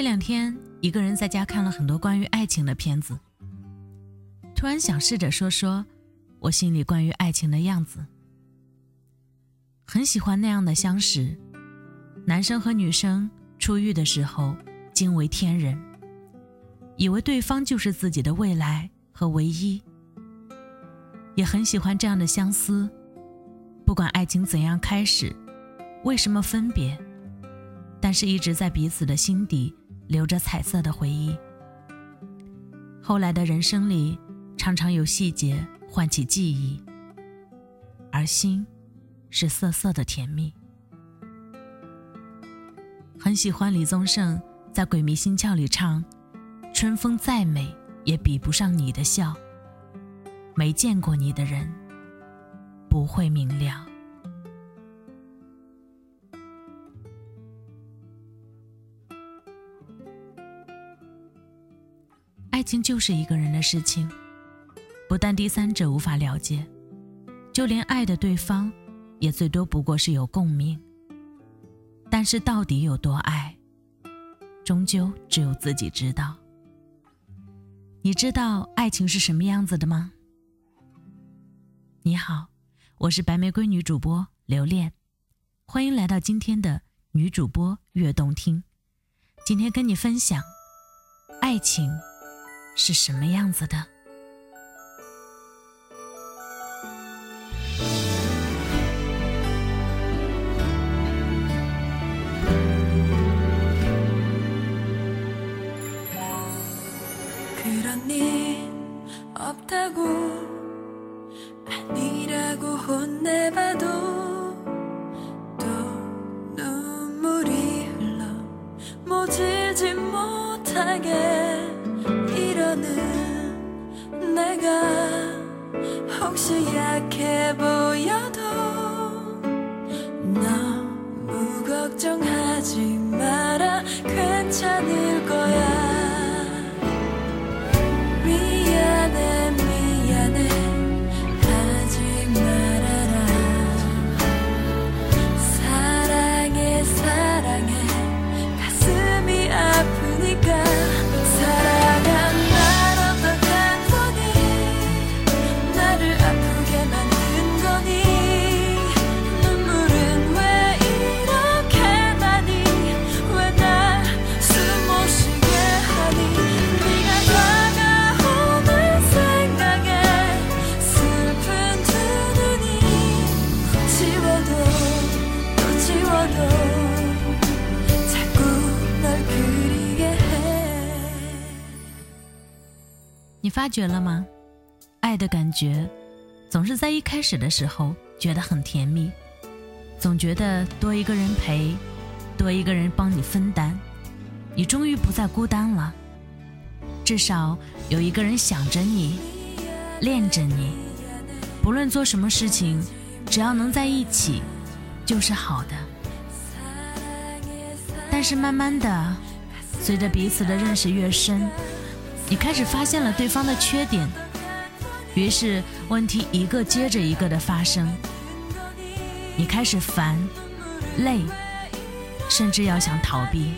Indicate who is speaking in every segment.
Speaker 1: 这两天一个人在家看了很多关于爱情的片子，突然想试着说说我心里关于爱情的样子。很喜欢那样的相识，男生和女生初遇的时候惊为天人，以为对方就是自己的未来和唯一。也很喜欢这样的相思，不管爱情怎样开始，为什么分别，但是一直在彼此的心底留着彩色的回忆。后来的人生里，常常有细节唤起记忆，而心是涩涩的甜蜜。很喜欢李宗盛在《鬼迷心窍》里唱：“春风再美，也比不上你的笑。”没见过你的人，不会明了。爱情就是一个人的事情，不但第三者无法了解，就连爱的对方，也最多不过是有共鸣。但是到底有多爱，终究只有自己知道。你知道爱情是什么样子的吗？你好，我是白玫瑰女主播刘恋，欢迎来到今天的女主播悦动听。今天跟你分享，爱情是什么样子的。 약해 보여도 너무 걱정하지 마라. 괜찮을 거야. 发觉了吗？爱的感觉，总是在一开始的时候觉得很甜蜜，总觉得多一个人陪，多一个人帮你分担，你终于不再孤单了。至少有一个人想着你，恋着你，不论做什么事情，只要能在一起，就是好的。但是慢慢的，随着彼此的认识越深。你开始发现了对方的缺点，于是问题一个接着一个的发生。你开始烦、累，甚至要想逃避。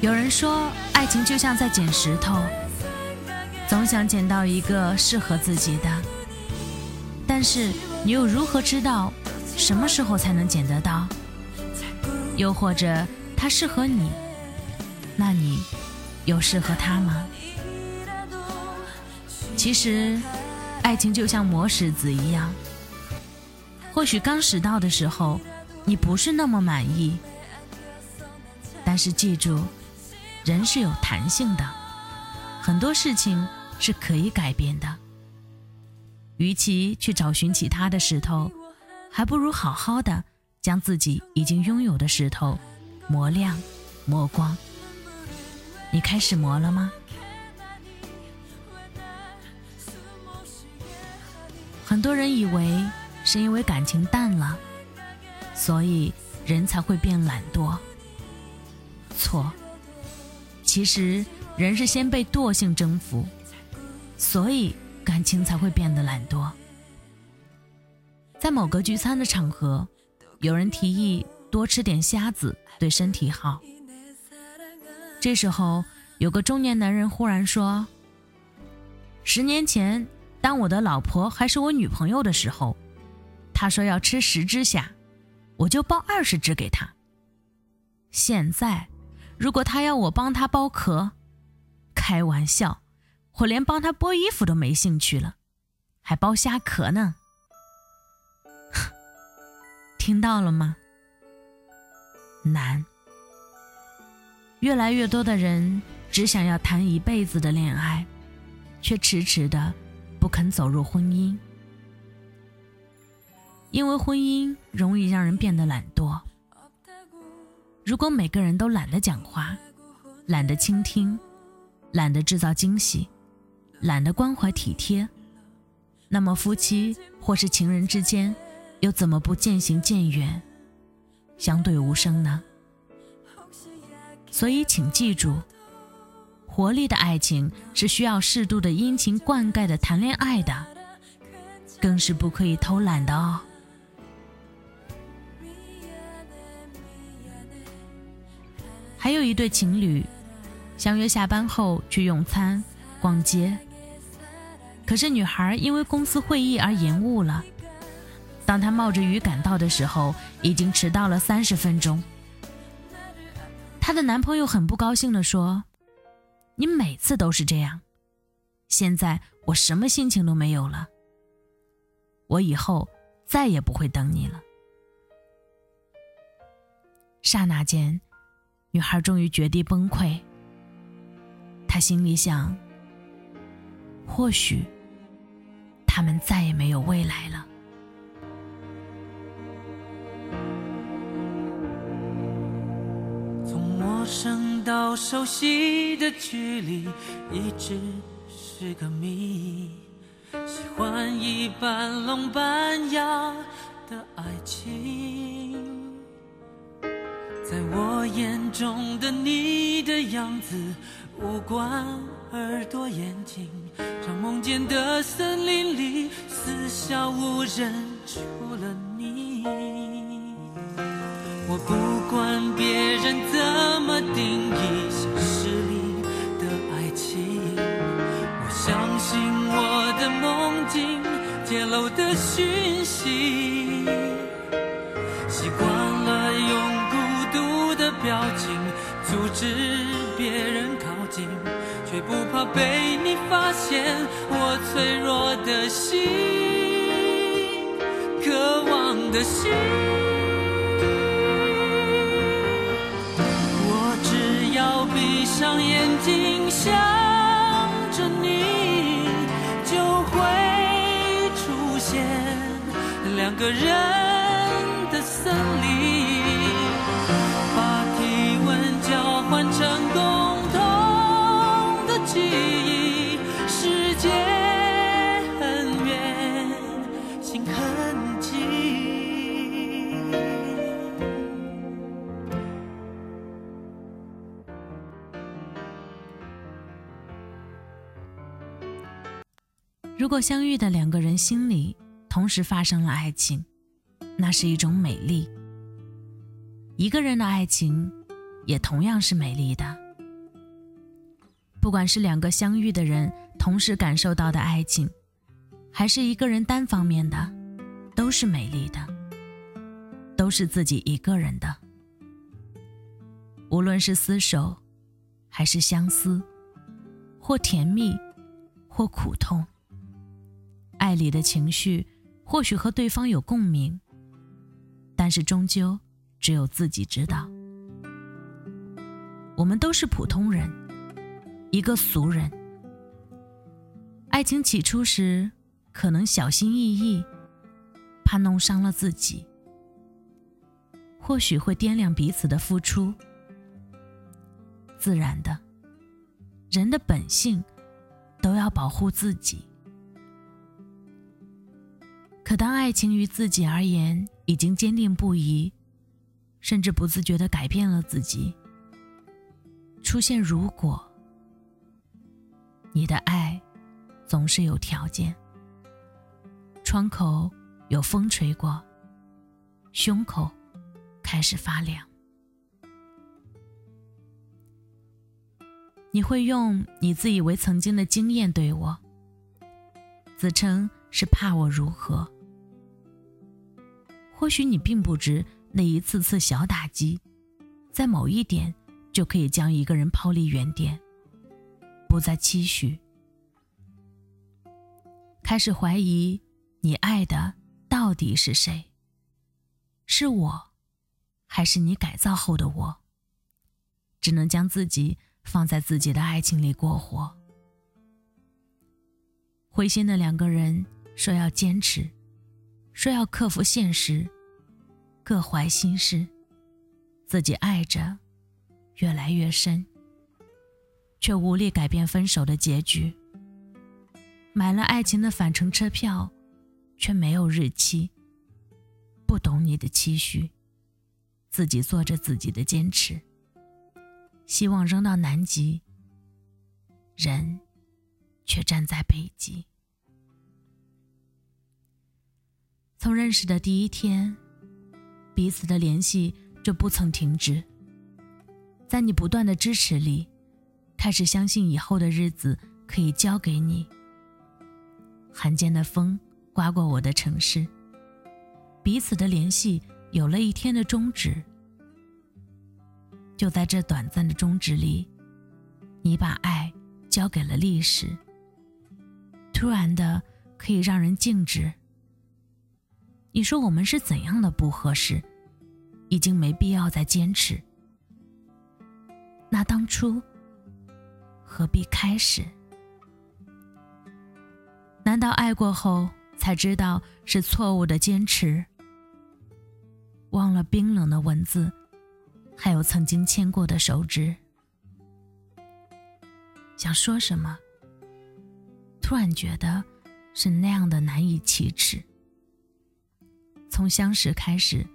Speaker 1: 有人说，爱情就像在捡石头，总想捡到一个适合自己的，但是你又如何知道什么时候才能捡得到？又或者，它适合你？那你有适合他吗？其实，爱情就像磨石子一样，或许刚拾到的时候，你不是那么满意，但是记住，人是有弹性的，很多事情是可以改变的。与其去找寻其他的石头，还不如好好的将自己已经拥有的石头磨亮、磨光。你开始磨了吗？很多人以为是因为感情淡了，所以人才会变懒惰。错，其实人是先被惰性征服，所以感情才会变得懒惰。在某个聚餐的场合，有人提议多吃点虾子对身体好。这时候，有个中年男人忽然说：“十年前，当我的老婆还是我女朋友的时候，她说要吃十只虾，我就剥二十只给她。现在，如果她要我帮她剥壳，开玩笑，我连帮她剥衣服都没兴趣了，还剥虾壳呢。听到了吗？难。”越来越多的人只想要谈一辈子的恋爱，却迟迟的不肯走入婚姻，因为婚姻容易让人变得懒惰。如果每个人都懒得讲话，懒得倾听，懒得制造惊喜，懒得关怀体贴，那么夫妻或是情人之间，又怎么不渐行渐远，相对无声呢？所以，请记住，活力的爱情是需要适度的殷勤灌溉的，谈恋爱的，更是不可以偷懒的哦。还有一对情侣，相约下班后去用餐、逛街，可是女孩因为公司会议而延误了。当她冒着雨赶到的时候，已经迟到了三十分钟。她的男朋友很不高兴地说：“你每次都是这样，现在我什么心情都没有了。我以后再也不会等你了。”刹那间，女孩终于决堤崩溃。她心里想：或许他们再也没有未来了。
Speaker 2: 陌生到熟悉的距离，一直是个谜。喜欢一半聋半哑的爱情，在我眼中的你的样子，五官、耳朵、眼睛，像梦见的森林里，四下无人，除了你。我不管别人怎么定义现实里的爱情，我相信我的梦境揭露的讯息。习惯了用孤独的表情阻止别人靠近，却不怕被你发现我脆弱的心，渴望的心。闭上眼睛想着你，就会出现两个人的森林，
Speaker 1: 如果相遇的两个人心里同时发生了爱情，那是一种美丽。一个人的爱情也同样是美丽的。不管是两个相遇的人同时感受到的爱情，还是一个人单方面的，都是美丽的，都是自己一个人的。无论是厮守，还是相思，或甜蜜，或苦痛。爱里的情绪或许和对方有共鸣，但是终究只有自己知道。我们都是普通人，一个俗人。爱情起初时可能小心翼翼，怕弄伤了自己，或许会掂量彼此的付出。自然的，人的本性都要保护自己。可当爱情于自己而言已经坚定不移，甚至不自觉地改变了自己，出现如果，你的爱总是有条件，窗口有风吹过，胸口开始发凉。你会用你自以为曾经的经验对我，自称是怕我如何？或许你并不知那一次次小打击，在某一点就可以将一个人抛离原点，不再期许，开始怀疑你爱的到底是谁？是我，还是你改造后的我？只能将自己。放在自己的爱情里过活，灰心的两个人说要坚持，说要克服现实，各怀心事，自己爱着越来越深，却无力改变分手的结局。买了爱情的返程车票，却没有日期。不懂你的期许，自己做着自己的坚持。希望扔到南极，人却站在北极。从认识的第一天，彼此的联系就不曾停止。在你不断的支持里，开始相信以后的日子可以交给你。罕见的风刮过我的城市，彼此的联系有了一天的终止。就在这短暂的终止里，你把爱交给了历史。突然的，可以让人静止。你说我们是怎样的不合适，已经没必要再坚持。那当初何必开始？难道爱过后才知道是错误的坚持？忘了冰冷的文字。还有曾经牵过的手指，想说什么，突然觉得是那样的难以启齿。从相识开始，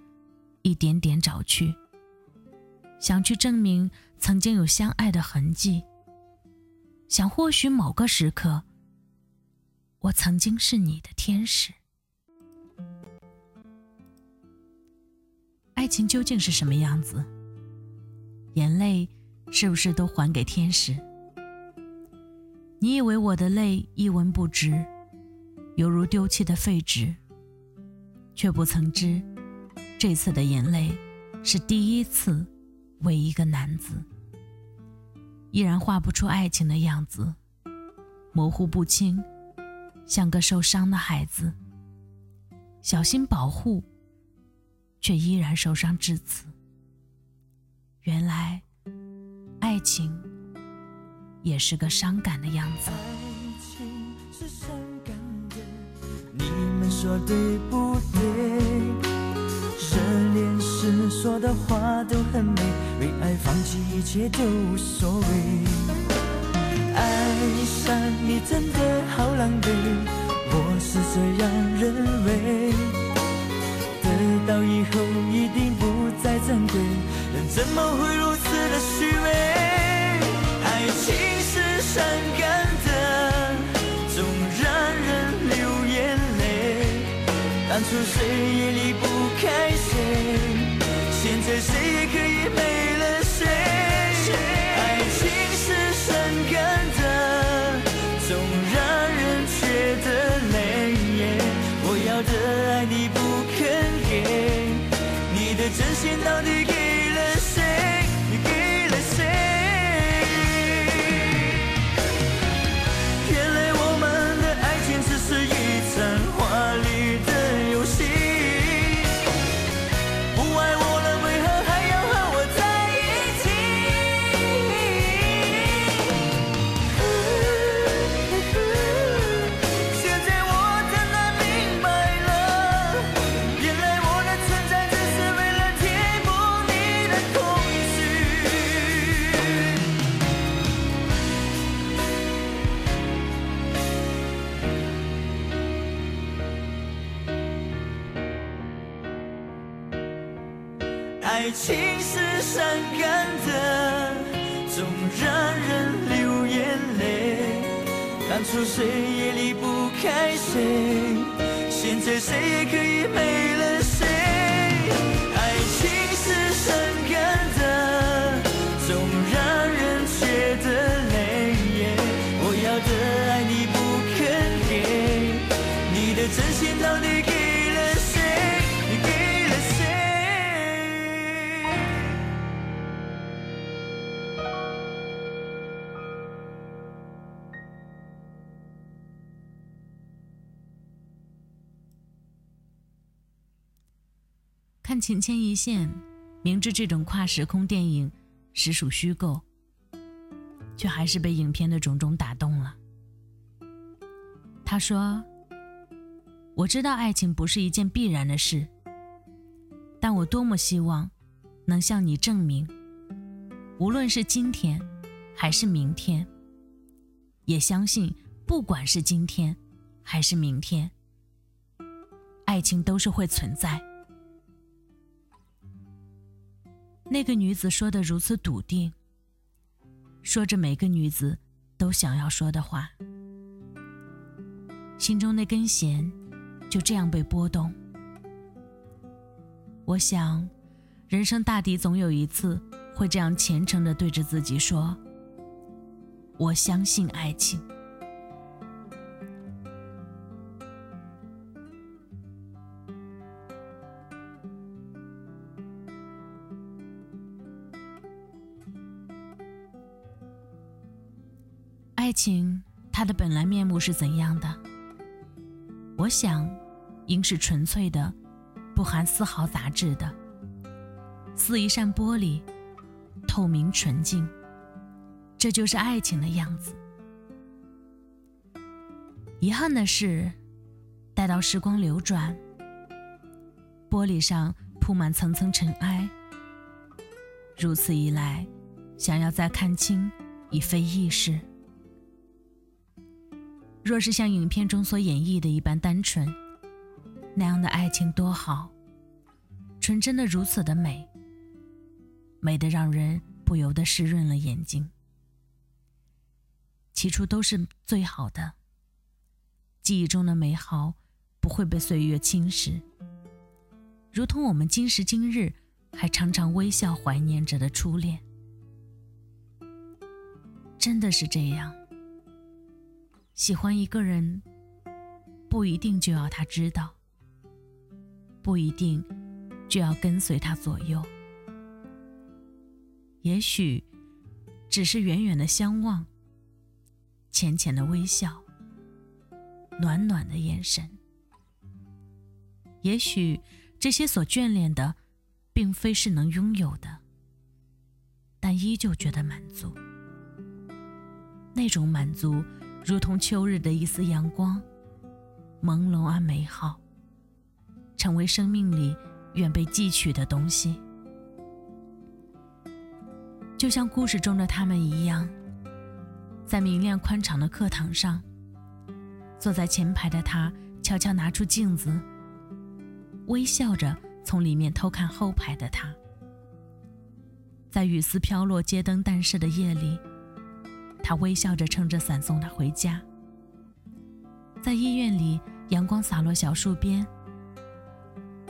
Speaker 1: 一点点找去，想去证明曾经有相爱的痕迹，想或许某个时刻，我曾经是你的天使。爱情究竟是什么样子？眼泪是不是都还给天使？你以为我的泪一文不值，犹如丢弃的废纸，却不曾知，这次的眼泪是第一次为一个男子。依然画不出爱情的样子，模糊不清，像个受伤的孩子。小心保护，却依然受伤至此。原来，爱情也是个伤感的样子。
Speaker 3: 说对不对？热恋时说的话都很美，为爱放弃一切都无所谓。爱上你真的好狼狈，我是这样认为。得到以后一定不再珍贵。人怎么会如此的虚伪？爱情是伤感当初谁也离不开谁，现在谁也可以没了谁。爱情是伤感的，总让人觉得累。我要的爱你不肯给，你的真心到底给？当初谁也离不开谁，现在谁也可以没了谁。情
Speaker 1: 牵一线》，明知这种跨时空电影实属虚构，却还是被影片的种种打动了。他说：“我知道爱情不是一件必然的事，但我多么希望能向你证明，无论是今天还是明天，也相信不管是今天还是明天，爱情都是会存在。”那个女子说的如此笃定，说着每个女子都想要说的话，心中那根弦就这样被拨动。我想，人生大抵总有一次会这样虔诚地对着自己说：“我相信爱情。”爱情，它的本来面目是怎样的？我想，应是纯粹的，不含丝毫杂质的，似一扇玻璃，透明纯净。这就是爱情的样子。遗憾的是，待到时光流转，玻璃上铺满层层尘埃。如此一来，想要再看清，已非易事。若是像影片中所演绎的一般单纯，那样的爱情多好，纯真的如此的美，美得让人不由得湿润了眼睛。起初都是最好的，记忆中的美好不会被岁月侵蚀，如同我们今时今日还常常微笑怀念着的初恋，真的是这样。喜欢一个人，不一定就要他知道，不一定就要跟随他左右。也许只是远远的相望，浅浅的微笑，暖暖的眼神。也许这些所眷恋的，并非是能拥有的，但依旧觉得满足。那种满足。如同秋日的一丝阳光，朦胧而美好，成为生命里远被汲取的东西。就像故事中的他们一样，在明亮宽敞的课堂上，坐在前排的他悄悄拿出镜子，微笑着从里面偷看后排的他。在雨丝飘落、街灯淡逝的夜里。他微笑着撑着伞送她回家，在医院里，阳光洒落小树边。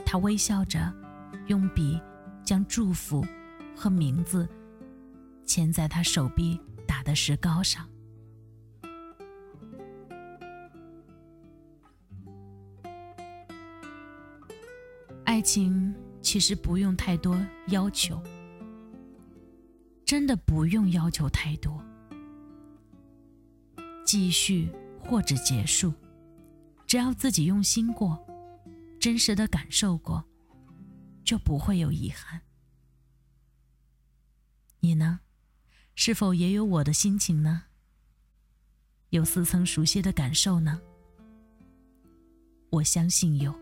Speaker 1: 他微笑着，用笔将祝福和名字签在他手臂打的石膏上。爱情其实不用太多要求，真的不用要求太多。继续或者结束，只要自己用心过，真实的感受过，就不会有遗憾。你呢？是否也有我的心情呢？有似曾熟悉的感受呢？我相信有，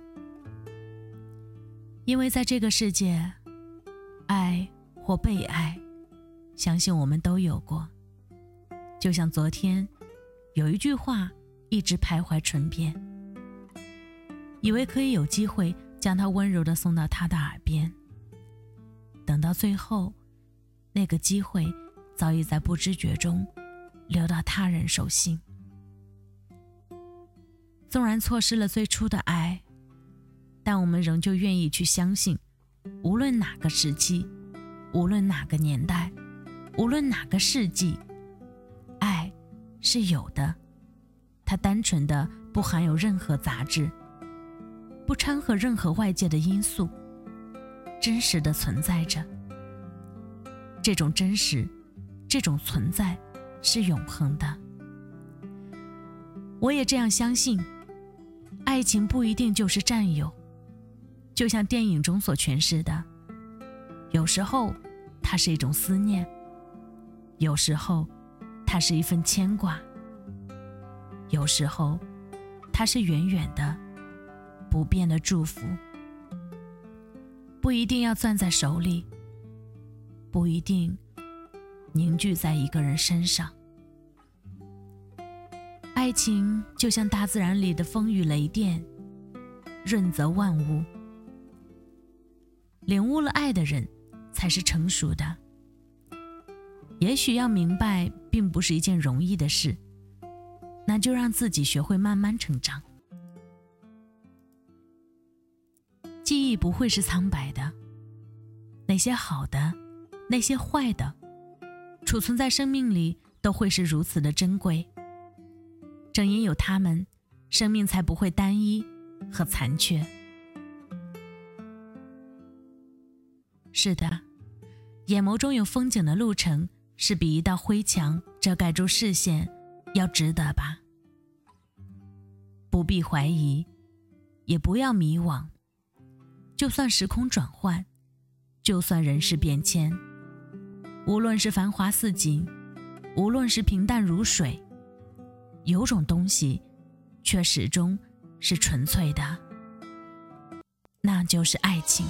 Speaker 1: 因为在这个世界，爱或被爱，相信我们都有过。就像昨天。有一句话一直徘徊唇边，以为可以有机会将它温柔地送到他的耳边。等到最后，那个机会早已在不知觉中流到他人手心。纵然错失了最初的爱，但我们仍旧愿意去相信，无论哪个时期，无论哪个年代，无论哪个世纪。是有的，它单纯的不含有任何杂质，不掺和任何外界的因素，真实的存在着。这种真实，这种存在，是永恒的。我也这样相信，爱情不一定就是占有，就像电影中所诠释的，有时候它是一种思念，有时候它是一份牵挂，有时候它是远远的、不变的祝福。不一定要攥在手里，不一定凝聚在一个人身上。爱情就像大自然里的风雨雷电，润泽万物。领悟了爱的人，才是成熟的。也许要明白，并不是一件容易的事，那就让自己学会慢慢成长。记忆不会是苍白的，那些好的，那些坏的，储存在生命里都会是如此的珍贵。正因有他们，生命才不会单一和残缺。是的，眼眸中有风景的路程，是比一道灰墙遮盖住视线要值得吧？不必怀疑，也不要迷惘。就算时空转换，就算人事变迁，无论是繁华似锦，无论是平淡如水。有种东西，却始终是纯粹的，那就是爱情。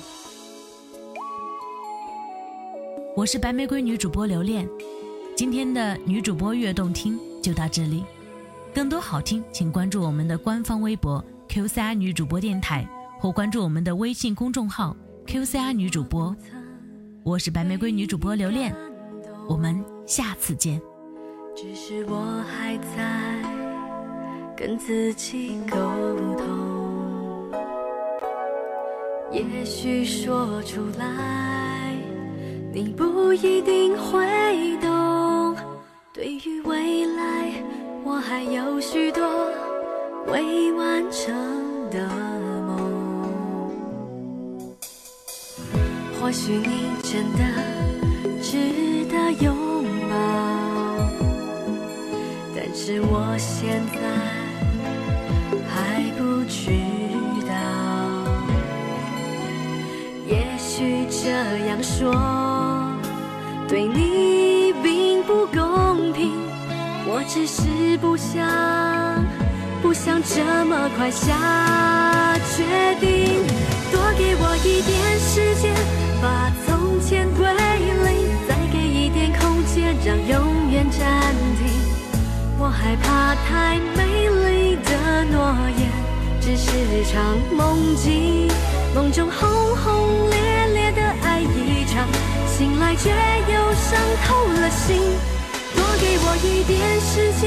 Speaker 1: 我是白玫瑰女主播留恋，今天的女主播悦动听就到这里，更多好听，请关注我们的官方微博 QCR 女主播电台，或关注我们的微信公众号 QCR 女主播。我是白玫瑰女主播留恋，我们下次见。
Speaker 4: 只是我还在跟自己沟通，也许说出来你不一定会懂。对于未来，我还有许多未完成的梦。或许你真的值得拥抱。但是我现在还不知道，也许这样说对你并不公平。我只是不想，不想这么快下决定。多给我一点时间，把从前归零，再给一点空间，让永远暂停。我害怕太美丽的诺言只是场梦境，梦中轰轰烈烈场，醒来却又伤透了心。多给我一点时间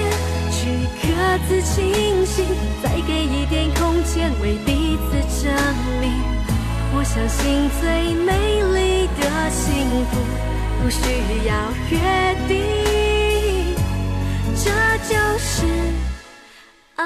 Speaker 4: 去各自清醒，再给一点空间为彼此证明。我相信最美丽的幸福不需要约定。这就是爱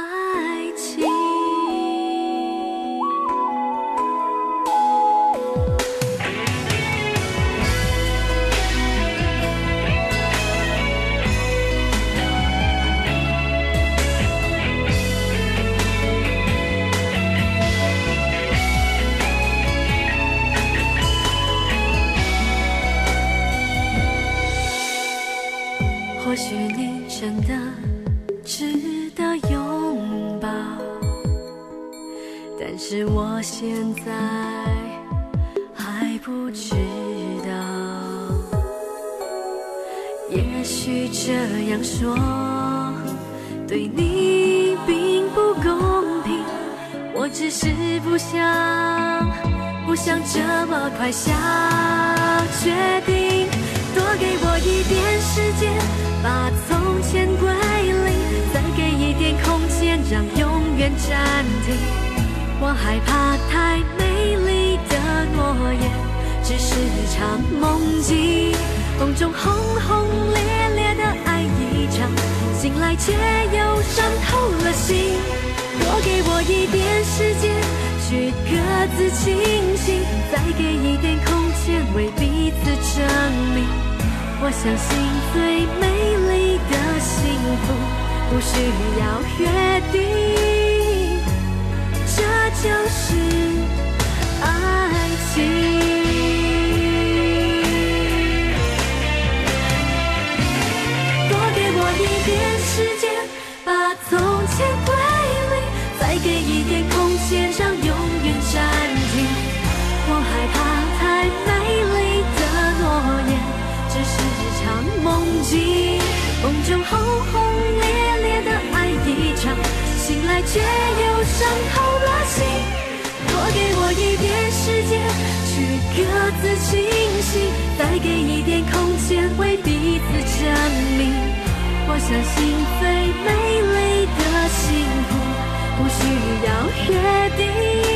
Speaker 4: 说对你并不公平，我只是不想，不想这么快下决定。多给我一点时间。把从前归零，再给一点空间，让永远暂停。我害怕太美丽的诺言只是场梦境，梦中轰轰烈，却又伤透了心。多给我一点时间去各自清醒，再给一点空间为彼此证明。我相信最美丽的幸福不需要约定，这就是爱。情轰轰烈烈的爱一场醒来却又伤透了心多给我一点时间去各自清醒再给一点空间为彼此证明。我相信最美丽的幸福不需要约定。